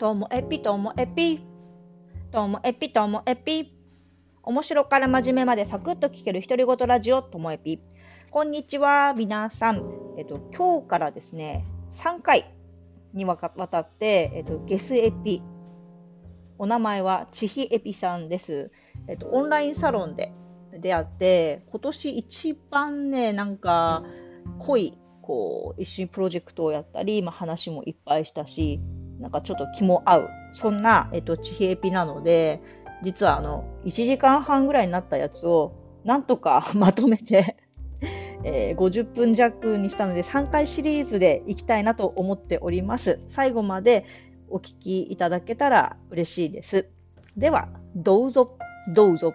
ともえぴともえぴともえぴともえぴ面白から真面目までサクッと聞ける独り言ラジオともえぴこんにちは皆さん、えっと、今日からですね3回にわたって、えっと、ゲスエピ。お名前はちひエピさんです、えっと、オンラインサロンで出会って今年一番ねなんか濃いこう一緒にプロジェクトをやったり、まあ、話もいっぱいしたしなんかちょっと気も合う、そんな、えっと、地平ピなので、実はあの、1時間半ぐらいになったやつを、なんとか まとめてえー、50分弱にしたので、3回シリーズでいきたいなと思っております。最後までお聞きいただけたら嬉しいです。では、どうぞ、どうぞ。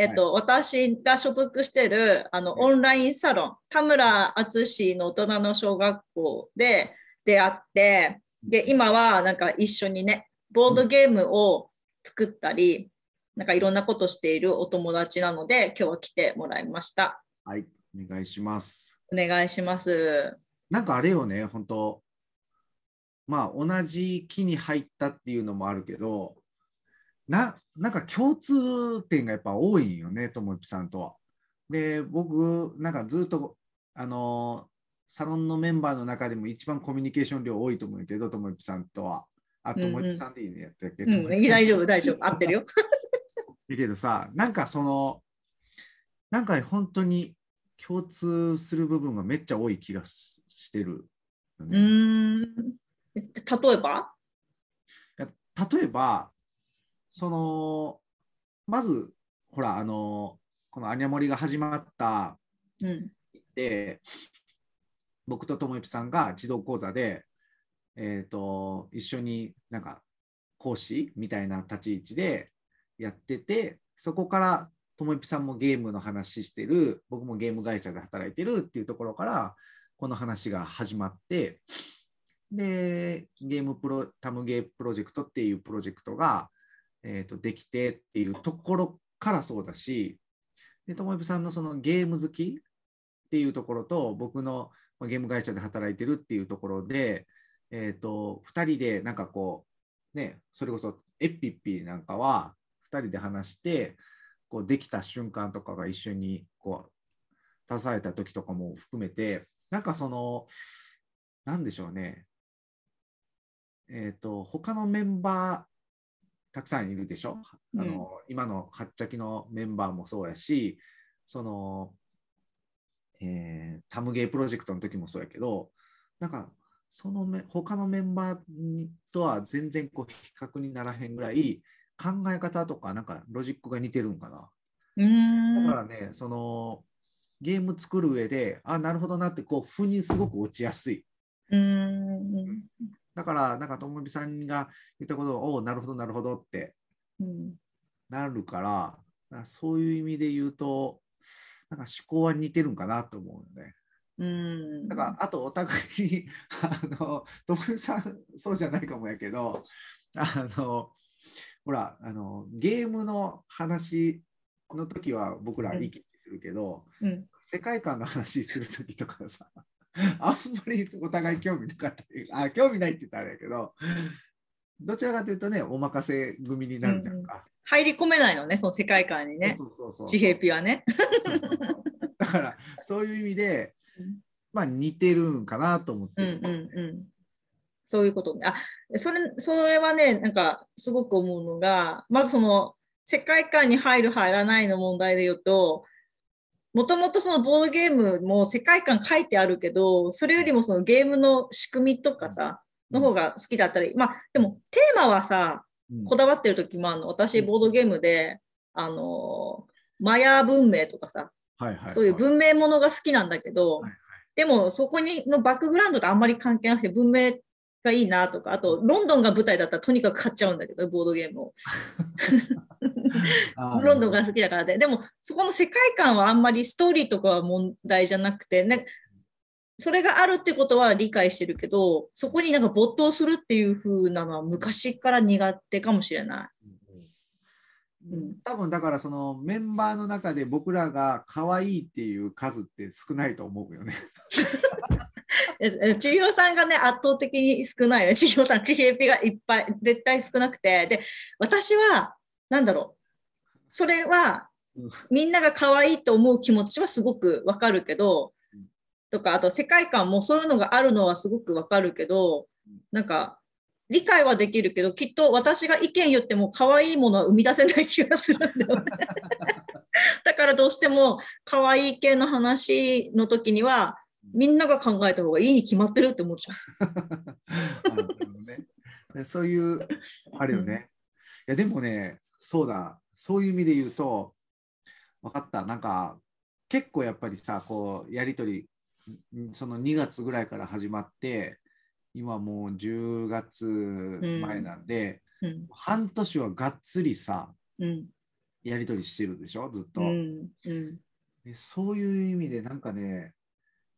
えっと、はい、私が所属してるあのオンラインサロン、田村淳の大人の小学校で出会って、で、今はなんか一緒にね、ボードゲームを作ったり、なんかいろんなことしているお友達なので、今日は来てもらいました。はい、お願いします。お願いします。なんかあれよね、本当まあ同じ木に入ったっていうのもあるけど、ななんか共通点がやっぱ多いよね、ともぴさんとは。で、僕、なんかずっと、あのサロンのメンバーの中でも一番コミュニケーション量多いと思うけど、ともぴさんとは。あ、ともぴさんでいいね、やってけ、うん。うん、大丈夫、大丈夫、合ってるよ。だけどさ、なんかその、なんか本当に共通する部分がめっちゃ多い気がしてる、ね、うん。例えば？例えば、そのまずほらあのこのアニャモリが始まった、うん、で僕とともゆぴさんが児童講座で、えーと、一緒になんか講師みたいな立ち位置でやっててそこからともゆぴさんもゲームの話してる僕もゲーム会社で働いてるっていうところからこの話が始まってでゲームプロタムゲープロジェクトっていうプロジェクトがえーと、できてっていうところからそうだし、で、ともさんのそのゲーム好きっていうところと、僕のゲーム会社で働いてるっていうところで、えーと、2人でなんかこう、ね、それこそエッピッピなんかは2人で話して、こうできた瞬間とかが一緒にこう携えた時とかも含めて、なんかその、なんでしょうね、えっ、ー、と、他のメンバー、たくさんいるでしょ、うん、あの今のはっちゃきのメンバーもそうやしその、えー、タムゲープロジェクトの時もそうやけどなんかそのめ他のメンバーとは全然こう比較にならへんぐらい考え方とかなんかロジックが似てるんかな。うんだからねそのゲーム作る上であなるほどなってこう腑にすごく落ちやすい。うんだから、なんかともみさんが言ったことを、おなるほど、なるほどってなるから、うん、そういう意味で言うと、なんか思考は似てるんかなと思うよね。うん、だからあとお互いにあのさんそうじゃないかもやけどあのほらあのゲームの話の時は僕ら意見するけど、うん、世界観の話する時とかさ あんまりお互い興味なかった。あ興味ないって言ったらあれやけどどちらかというとねお任せ組になるじゃんか、うん、入り込めないのねその世界観にね。そうそうそう地平ピはね。だからそういう意味でまあ似てるんかなと思って、うんうんうん。そういうことね。あ、それ、それはね、なんか、すごく思うのが、まずその、世界観に入る、入らないの問題で言うと、もともとそのボードゲームも世界観書いてあるけど、それよりもそのゲームの仕組みとかさ、の方が好きだったり、まあでもテーマはさ、こだわってる時もあるの。私、ボードゲームで、あの、マヤ文明とかさ、はいはいはい、そういう文明ものが好きなんだけど、はいはい、でもそこにのバックグラウンドとあんまり関係なくて、文明がいいなとか、あとロンドンが舞台だったらとにかく買っちゃうんだけど、ボードゲームを。ロンドンが好きだからで。でも、そこの世界観はあんまりストーリーとかは問題じゃなくて、ね、それがあるってことは理解してるけど、そこになんか没頭するっていう風なのは昔から苦手かもしれない。うん、多分だからそのメンバーの中で僕らが可愛いっていう数って少ないと思うよね。千尋さんがね、圧倒的に少ないね。千尋さん、千尋ピがいっぱい、絶対少なくて。で、私は、なんだろう。それは、みんなが可愛いと思う気持ちはすごくわかるけど、とか、あと世界観もそういうのがあるのはすごくわかるけど、なんか、理解はできるけど、きっと私が意見言っても可愛いものは生み出せない気がするんだよね。だからどうしても可愛い系の話の時には、みんなが考えた方がいいに決まってるって思っちゃう。ね、そういう、あれよね。いや、でもね、そうだ、そういう意味で言うと、分かった、なんか、結構やっぱりさ、こう、やり取り、その2月ぐらいから始まって、今もう10月前なんで、うん。うん、半年はがっつりさ、うん、やり取りしてるでしょずっと、でそういう意味でなんかね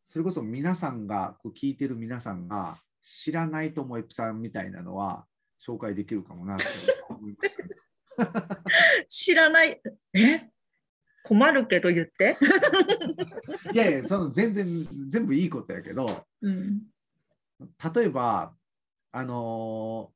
それこそ皆さんがこう聞いてる皆さんが知らないともえぴさんみたいなのは紹介できるかもなと思いました、ね、知らない。え？困るけど言って？いやいやその全然全部いいことやけど、うん、例えば、あの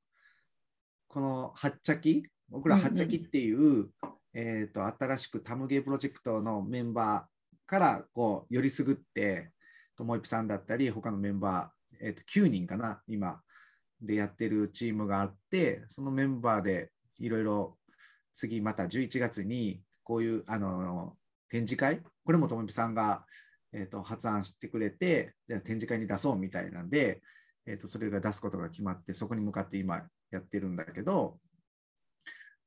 ー、このはっちゃき、僕らはっちゃきっていう、うんうん、えーと、新しくタムゲープロジェクトのメンバーからこうよりすぐって、ともいぴさんだったり、他のメンバー、えーと、9人かな、今でやってるチームがあって、そのメンバーでいろいろ次また11月にこういうあの展示会、これもともいぴさんがえーと、発案してくれて、じゃあ展示会に出そうみたいなんで、えーと、それが出すことが決まって、そこに向かって今やってるんだけど、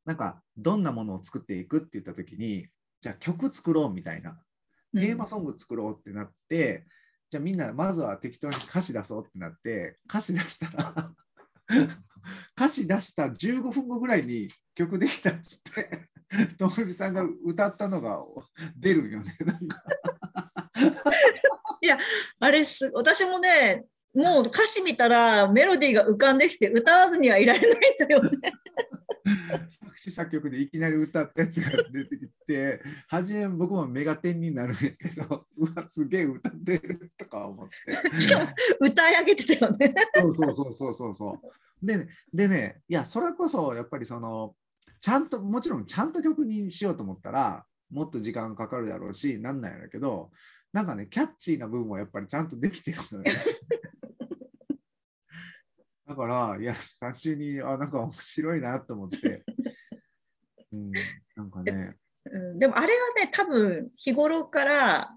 なんか、どんなものを作っていくって言ったときに、じゃあ曲作ろうみたいな、テーマソング作ろうってなって、うん、じゃあみんなまずは適当に歌詞出そうってなって、歌詞出したら 歌詞出した15分後ぐらいに曲できたっつって、ともみさんが歌ったのが出るよね、なんかいや、あれす、私もね、もう歌詞見たらメロディーが浮かんできて歌わずにはいられないんだよね。作詞作曲でいきなり歌ったやつが出てきて、初め僕もメガテンになるんやけど、うわ、すげえ歌ってるとか思って。しかも歌い上げてたよね。そうそうそうそうそうそう。で、でね、いや、それこそやっぱりその、ちゃんと、もちろんちゃんと曲にしようと思ったら、もっと時間かかるだろうし、なんなんやけど、なんかね、キャッチーな部分はやっぱりちゃんとできてるのよね。だから、いや、単純に、あ、なんか面白いなと思って。うん、なんかね。うん、でもあれはね、多分日頃から、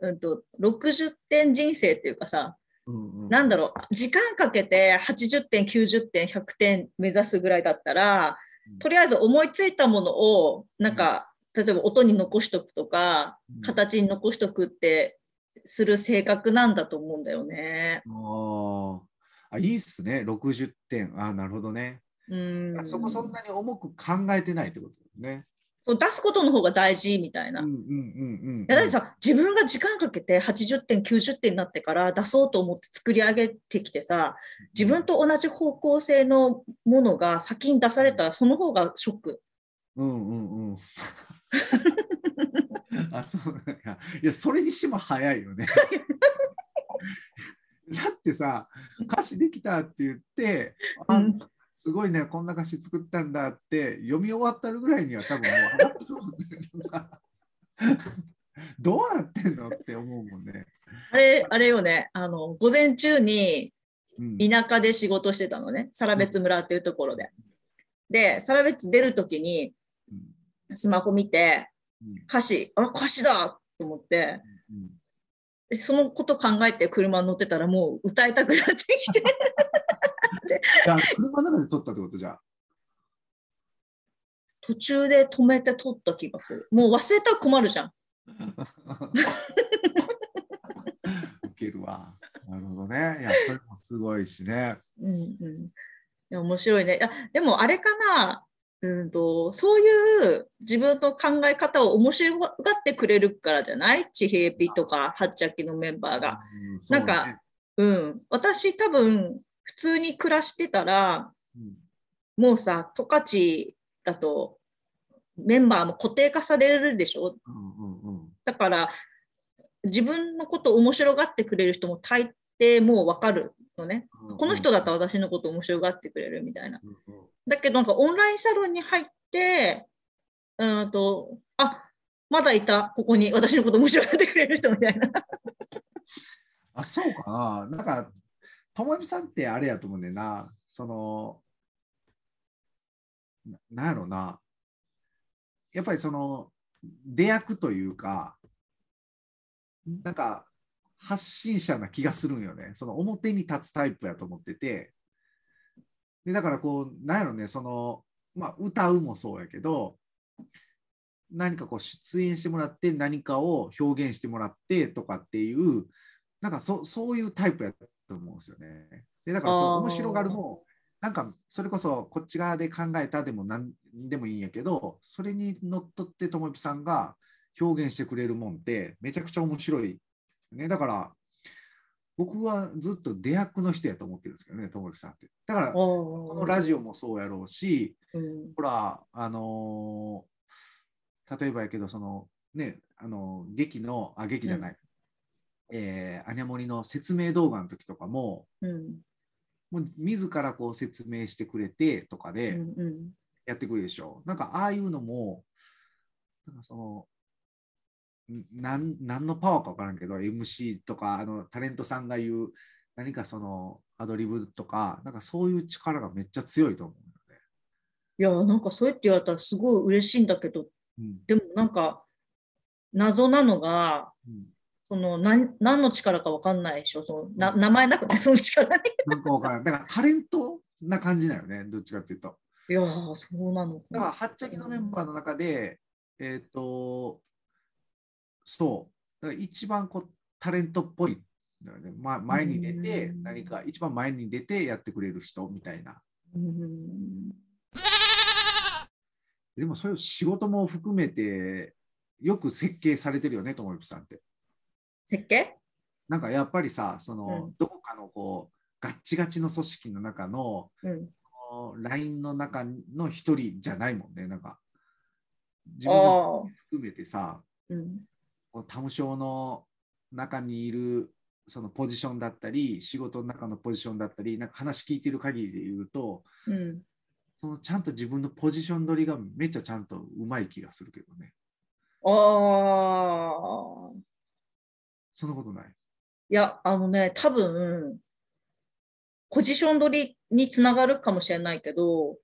うんと、60点人生っていうかさ、うんうん、なんだろう、時間かけて80点、90点、100点目指すぐらいだったら、とりあえず思いついたものを、なんか、例えば音に残しとくとか、形に残しとくってする性格なんだと思うんだよね。ああいいっすね、60点。あなるほどね。うんそこそんなに重く考えてないってことですね。そう出すことの方が大事みたいな。だってさ自分が時間かけて80点90点になってから出そうと思って作り上げてきてさ自分と同じ方向性のものが先に出されたらその方がショック。うんうんうん。あ、そういや。いや、それにしても早いよね。だってさ、歌詞できたって言って、あ、うん、すごいね、こんな歌詞作ったんだって読み終わったぐらいには多分もう上がってるもんね。どうなってんのって思うもんね。あれ、あれよね、あの、午前中に田舎で仕事してたのね、サラベツ村っていうところで。で、サラベツ出るときに、スマホ見て、歌詞、あ、歌詞だと思って、そのこと考えて車に乗ってたらもう歌いたくなってきて じゃあ車の中で撮ったってことじゃ途中で止めて撮った気がする。もう忘れたら困るじゃん。ウケるわ。なるほどね。いや、それもすごいしね。うんうん。いや、面白いね。いや、でもあれかな。うんと、そういう自分の考え方を面白がってくれるからじゃない？地平ピとかはっちゃきのメンバーが。うんね、なんか、うん、私多分普通に暮らしてたら、うん、もうさ、十勝だとメンバーも固定化されるでしょ？うんうんうん、だから自分のことを面白がってくれる人も大てもう分かるのね。この人だったら私のこと面白がってくれるみたいな。だけどなんかオンラインサロンに入って、うんと、あまだいた、ここに私のこと面白がってくれる人みたいな。あ、そうかな。なんか、ともみさんってあれやと思うんだよな。その、ななんやろな。やっぱりその、出役というか、なんか、発信者な気がするんよね。その表に立つタイプやと思ってて。でだからこう、なんやろね、その、まあ、歌うもそうやけど、何かこう出演してもらって何かを表現してもらってとかっていうなんかそそういうタイプやと思うんですよね。でだからそう面白がるのなんかそれこそこっち側で考えたでも何でもいいんやけどそれにのっとってともみさんが表現してくれるもんってめちゃくちゃ面白い。ね、だから僕はずっと出役の人やと思ってるんですけどね、ともみさんって。だからこのラジオもそうやろうし、うん、ほら、あのー、例えばやけどそのね、あの劇のあ劇じゃない、えー、アニャモリの説明動画の時とかも、うん、もう自らこう説明してくれてとかでやってくれるでしょ。うんうん、なんかああいうのも、なんかその、何何のパワーか分からんけど、MC とかあのタレントさんが言う何かそのアドリブとか、なんかそういう力がめっちゃ強いと思う。いや、なんかそうやって言われたらすごい嬉しいんだけど、うん、でもなんか謎なのが、うんその何何の力か分かんないでしょそのな名前なくて その力に。なんか分からない。だからタレントな感じだよね、どっちかっていうと。いやそうなのだから、はっちゃけのメンバーの中で、えっ、ー、と、そう、だから一番こうタレントっぽい、ね。ま、前に出て、何か一番前に出てやってくれる人みたいな。でも、そういう仕事も含めて、よく設計されてるよね、ともゆきさんって。設計？なんかやっぱりさその、うん、どこかのこうガッチガチの組織の中の、うん、LINE の中の一人じゃないもんねなんか。自分で含めてさ、うん、タムショーの中にいるそのポジションだったり仕事の中のポジションだったりなんか話聞いてる限りで言うと、うん、そのちゃんと自分のポジション取りがめっちゃちゃんとうまい気がするけどね。ああそんなことない？いや、あのね、多分、ポジション取りにつながるかもしれないけど、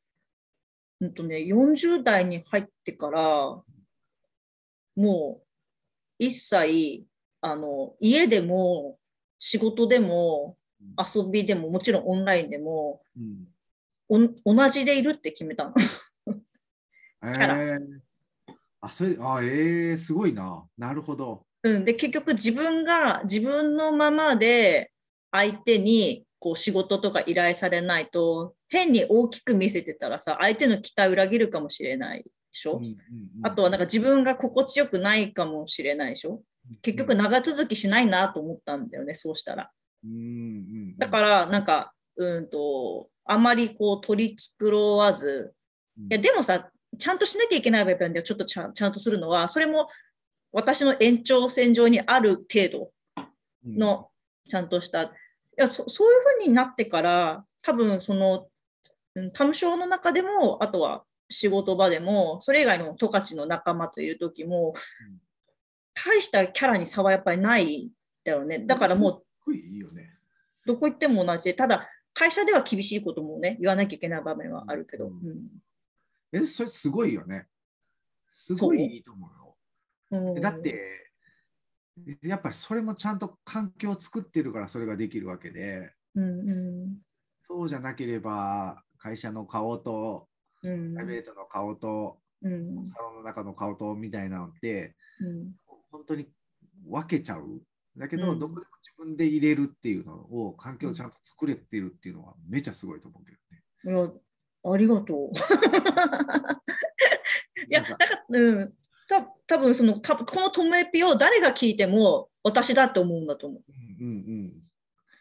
うんとね、40代に入ってから、もう一切、あの、家でも仕事でも遊びでも、もちろんオンラインでも、うん、同じでいるって決めたの。えー、あ、それ、あ、えー、すごいな。なるほど。うん、で結局自分が自分のままで相手にこう仕事とか依頼されないと変に大きく見せてたらさ相手の期待裏切るかもしれないょ、うんうんうん、あとはなんか自分が心地よくないかもしれないでしょ？結局長続きしないなと思ったんだよねそうしたら。うんうんうん、だからなんかうんとあまりこう取り繕わず。いやでもさちゃんとしなきゃいけない部分ではちょっとちゃんとするのはそれも私の延長線上にある程度のちゃんとした、いやそそういうふうになってから多分そのタムショーの中でもあとは仕事場でもそれ以外の十勝の仲間という時も、大したキャラに差はやっぱりないだよね。だからもうどこ行っても同じ。ただ会社では厳しいこともね言わなきゃいけない場面はあるけど、うん、えそれすごいよね。すごいいいと思うよ。だってやっぱりそれもちゃんと環境を作ってるからそれができるわけで、うんうん、そうじゃなければ会社の顔と、プライベートの顔と、うん、サロンの中の顔とみたいなのって、うん、本当に分けちゃう？だけど、どこでも自分で入れるっていうのを環境をちゃんと作れてるっていうのはめちゃすごいと思うけどね。いやありがとう。いや、だから、うん、た多分そのたこのトムエピを誰が聞いても私だって思うんだと思う。うんうん、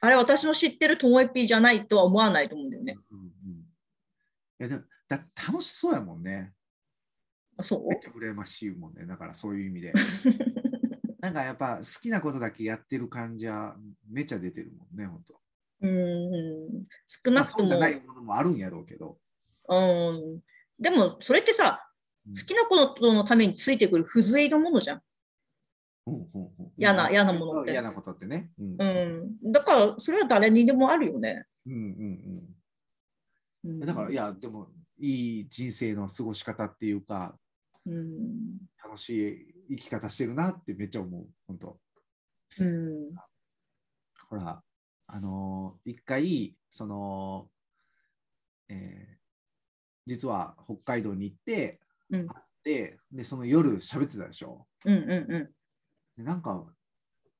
あれ私の知ってるトムエピじゃないとは思わないと思うんだよね。うんうん、いやでだ楽しそうやもんね。あそう？めっちゃ羨ましいもんね。だからそういう意味で。なんかやっぱ好きなことだけやってる感じはめっちゃ出てるもんね、本当。うん少なくとも。そうじゃないものもあるんやろうけど。うん。でもそれってさ、好きなことのためについてくる不随のものじゃん。嫌な、嫌なものって。嫌なことってね。うん、うん。だから、それは誰にでもあるよね。うんうんうん。だから、いや、でも、いい人生の過ごし方っていうか、うん、楽しい生き方してるなってめっちゃ思う、本当。うん、ほら、あのー、一回、その、えー、実は北海道に行って、うん、会ってでその夜喋ってたでしょ。うんうんうん、でなんか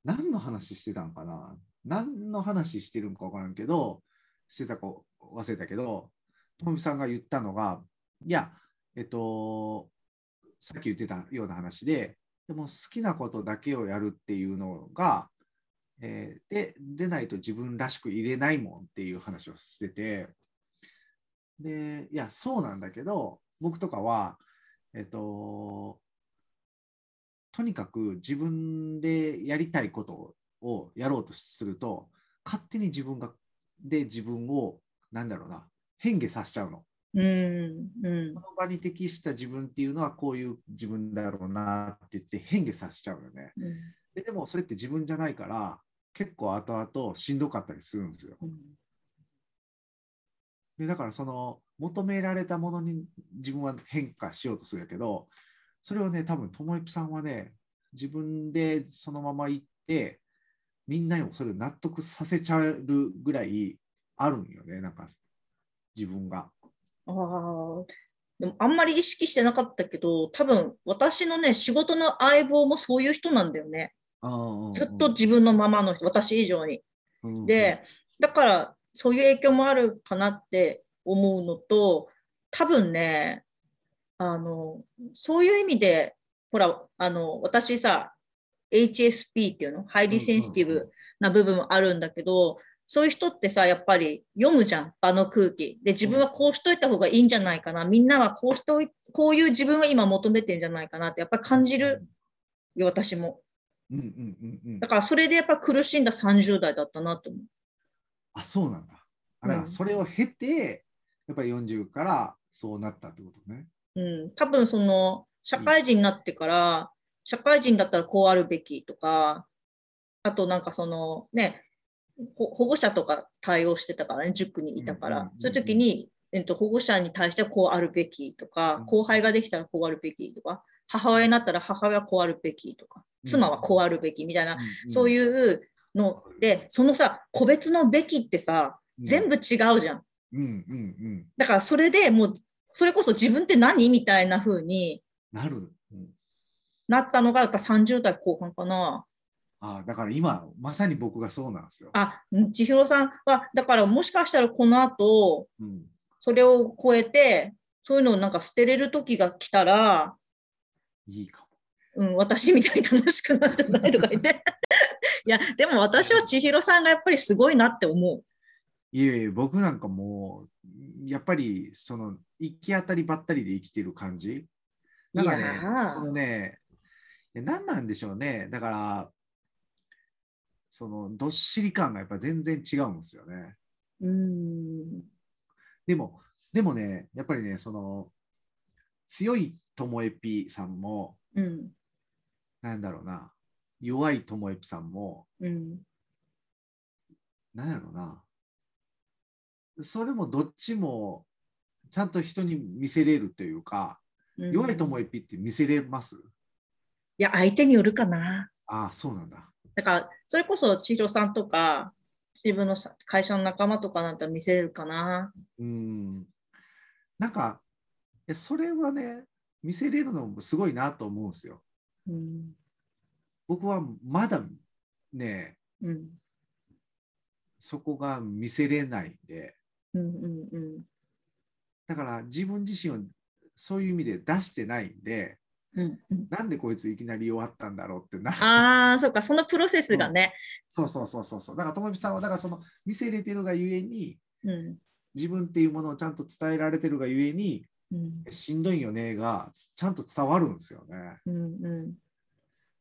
何の話してたんかな？何の話してるんか分からんけどしてたか忘れたけどともみさんが言ったのがいやえっとさっき言ってたような話ででも好きなことだけをやるっていうのが、えー、ででないと自分らしく入れないもんっていう話をしててでいやそうなんだけど僕とかはえっと、とにかく自分でやりたいことをやろうとすると、勝手に自分が、で自分を、なんだろうな、変化させちゃうの。うんうん、この場に適した自分っていうのはこういう自分だろうなって言って変化させちゃうよね、うん、で。でもそれって自分じゃないから結構後々しんどかったりするんですよ。うん、でだからその求められたものに自分は変化しようとするけど、それをね、多分ともえぴさんはね、自分でそのまま行って、みんなにもそれを納得させちゃうぐらいあるんよね、なんか自分が。ああ、でもあんまり意識してなかったけど、多分私のね、仕事の相棒もそういう人なんだよね。ずっと自分のままの人、私以上に。で、だからそういう影響もあるかなって思うのと、多分ね、あの、そういう意味で、ほら、あの、私さ、HSP っていうの、ハイリセンシティブな部分もあるんだけど、そういう人ってさ、やっぱり読むじゃん、場の空気。で、自分はこうしといた方がいいんじゃないかな。みんなはこうしとい、こういう自分は今求めてんじゃないかなって、やっぱり感じるよ、私も。うんうんうんうん、だからそれでやっぱ苦しんだ30代だったなと思う。あ、そうなんだ。だからそれを経て、やっぱり40からそうなったってことね。うん、多分その社会人になってから、社会人だったらこうあるべきとか、あとなんかそのね、保護者とか対応してたからね、塾にいたから、そういう時に、えっと、保護者に対してはこうあるべきとか、後輩ができたらこうあるべきとか、母親になったら母親はこうあるべきとか、妻はこうあるべきみたいな、そういうので、そのさ、個別のべきってさ、全部違うじゃん。うんうんうん、だからそれでもうそれこそ自分って何みたいな風になる、うん、なったのがやっぱ30代後半かな。あだから今まさに僕がそうなんですよ。あ千尋さんはだからもしかしたらこの後、うん、それを超えてそういうのをなんか捨てれる時が来たらいいかも。うん、私みたいに楽しくなっちゃないとか言って。いや、でも私は千尋さんがやっぱりすごいなって思う。いえいえ、僕なんかもう、やっぱり、その、行き当たりばったりで生きてる感じ。なんかね、そのね、何なんでしょうね。だから、その、どっしり感がやっぱ全然違うんですよね。うんでも、でもね、やっぱりね、その、強いともえぴさんも、うん、なんだろうな、弱いともえぴさんも、うん、なんやろうな、それもどっちもちゃんと人に見せれるというか、うん、弱いともえぴって見せれます？いや、相手によるかな。ああ、そうなんだ。だから、それこそ千尋さんとか、自分の会社の仲間とかなんて見せれるかな。うん。なんか、それはね、見せれるのもすごいなと思うんですよ。うん、僕はまだね、うん、そこが見せれないんで、うんうんうん、だから自分自身をそういう意味で出してないんで、うんうん、なんでこいついきなり弱ったんだろうってなああそうかそのプロセスがね、うん、そうそうそうそうだからともみさんはだからその見せれてるがゆえに、うん、自分っていうものをちゃんと伝えられてるがゆえに、うん、しんどいよねがちゃんと伝わるんですよね、うんうん、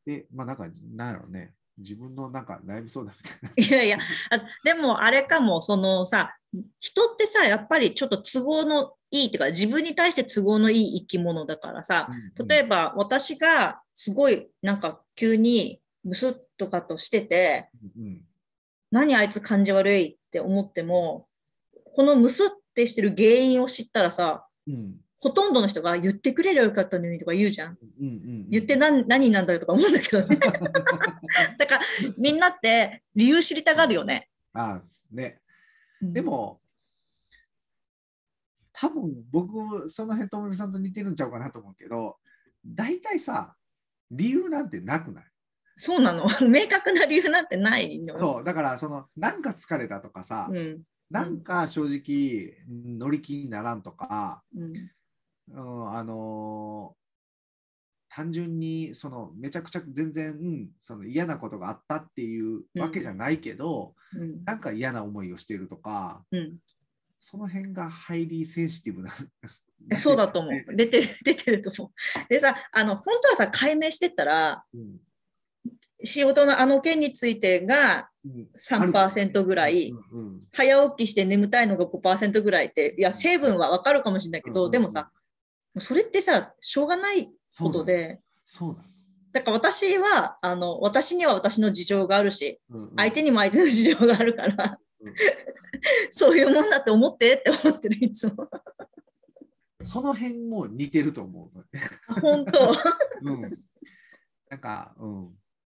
で、まあなんか、なんやろうね。自分のなんか悩みそうだみたいな。いやいや、あでもあれかも、そのさ、人ってさ、やっぱりちょっと都合のいいっていうか、自分に対して都合のいい生き物だからさ、例えば私がすごいなんか急にムスッとかとしてて、うん、何あいつ感じ悪いって思っても、このムスってしてる原因を知ったらさ、うん、ほとんどの人が言ってくれればよかったのにとか言うじゃん。うんうんうん、言って何何なんだよとか思うんだけどね。だからみんなって理由知りたがるよね。あね。でも、多分僕、その辺、ともみさんと似てるんちゃうかなと思うけど、大体さ、理由なんてなくない？そうなの。明確な理由なんてないの？そう、だから、その、なんか疲れたとかさ、うん、なんか正直乗り気にならんとか、うん、うん、あのー、単純にそのめちゃくちゃ全然、うん、その嫌なことがあったっていうわけじゃないけど、うん、なんか嫌な思いをしてるとか、うん、その辺がハイリーセンシティブな。そうだと思う。出てる、出てると思う。でさ、あの、本当はさ、解明してったら、うん、仕事のあの件についてが3%ぐらい、うんうん、早起きして眠たいのが5%ぐらいって、いや、成分はわかるかもしれないけど、でもさ、それってさ、しょうがないことで、そうだから私はあの、私には私の事情があるし、うんうん、相手にも相手の事情があるから、うん、そういうもんだって思ってって思ってる、いつも。その辺も似てると思う。本当、うん。なんか、うん。